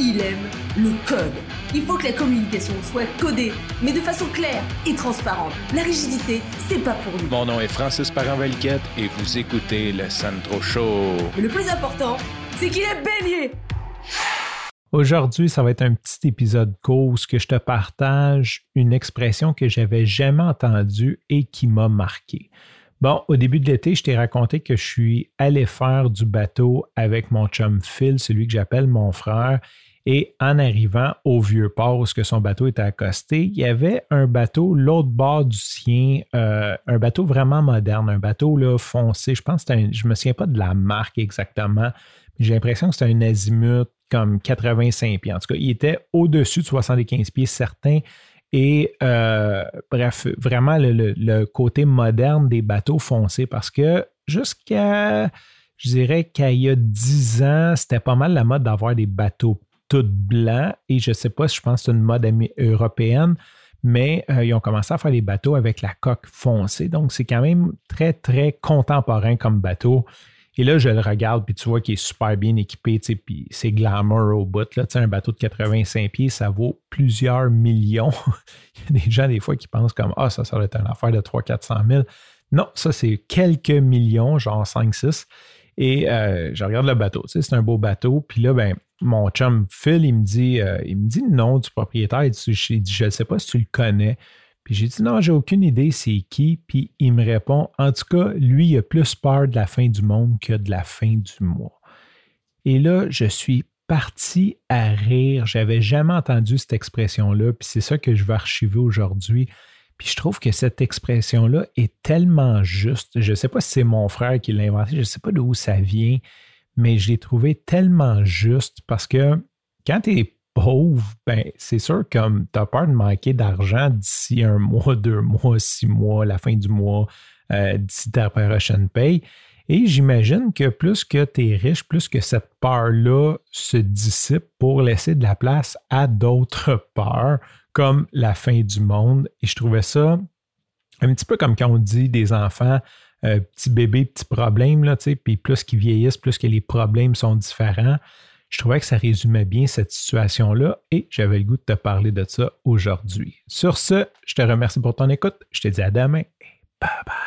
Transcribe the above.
il aime le code. Il faut que la communication soit codée, mais de façon claire et transparente. La rigidité, c'est pas pour nous. Mon nom est Francis Parent-Valquette et vous écoutez le Sandro Show. Mais le plus important, c'est qu'il est bélier. Aujourd'hui, ça va être un petit épisode court où je te partage une expression que j'avais jamais entendue et qui m'a marqué. Bon, au début de l'été, je t'ai raconté que je suis allé faire du bateau avec mon chum Phil, celui que j'appelle mon frère. Et en arrivant au vieux port où son bateau était accosté, il y avait un bateau l'autre bord du sien, euh, un bateau vraiment moderne, un bateau là, foncé. Je pense que un, je me souviens pas de la marque exactement, mais j'ai l'impression que c'était un azimut comme 85 pieds. En tout cas, il était au-dessus de 75 pieds, certain. Et euh, bref, vraiment le, côté moderne des bateaux foncés parce que jusqu'à, je dirais qu'il y a 10 ans, c'était pas mal la mode d'avoir des bateaux tout blancs. Et je ne sais pas si je pense que c'est une mode européenne, mais euh, ils ont commencé à faire des bateaux avec la coque foncée. Donc, c'est quand même très, très contemporain comme bateau. Et là, je le regarde, puis tu vois qu'il est super bien équipé, puis c'est glamour au bout. Là, un bateau de 85 pieds, ça vaut plusieurs millions. Il y a des gens, des fois, qui pensent comme Ah, ça, ça doit être une affaire de 300-400 000. Non, ça, c'est quelques millions, genre 5-6. Et euh, je regarde le bateau. c'est un beau bateau. Puis là, ben, mon chum Phil, il me dit, euh, il me dit le nom du propriétaire. Il dit, je ne sais pas si tu le connais. Puis j'ai dit non, j'ai aucune idée c'est qui. Puis il me répond en tout cas, lui, il a plus peur de la fin du monde que de la fin du mois. Et là, je suis parti à rire. J'avais jamais entendu cette expression-là. Puis c'est ça que je vais archiver aujourd'hui. Puis je trouve que cette expression-là est tellement juste. Je ne sais pas si c'est mon frère qui l'a inventé, je ne sais pas d'où ça vient, mais je l'ai trouvé tellement juste parce que quand tu es pauvre, ben, c'est sûr comme tu as peur de manquer d'argent d'ici un mois, deux mois, six mois, la fin du mois, euh, d'ici ta prochaine paye. Et j'imagine que plus que tu es riche, plus que cette peur-là se dissipe pour laisser de la place à d'autres peurs, comme la fin du monde. Et je trouvais ça un petit peu comme quand on dit des enfants, euh, petit bébé, petit problème, là, puis plus qu'ils vieillissent, plus que les problèmes sont différents. Je trouvais que ça résumait bien cette situation-là et j'avais le goût de te parler de ça aujourd'hui. Sur ce, je te remercie pour ton écoute. Je te dis à demain et bye bye.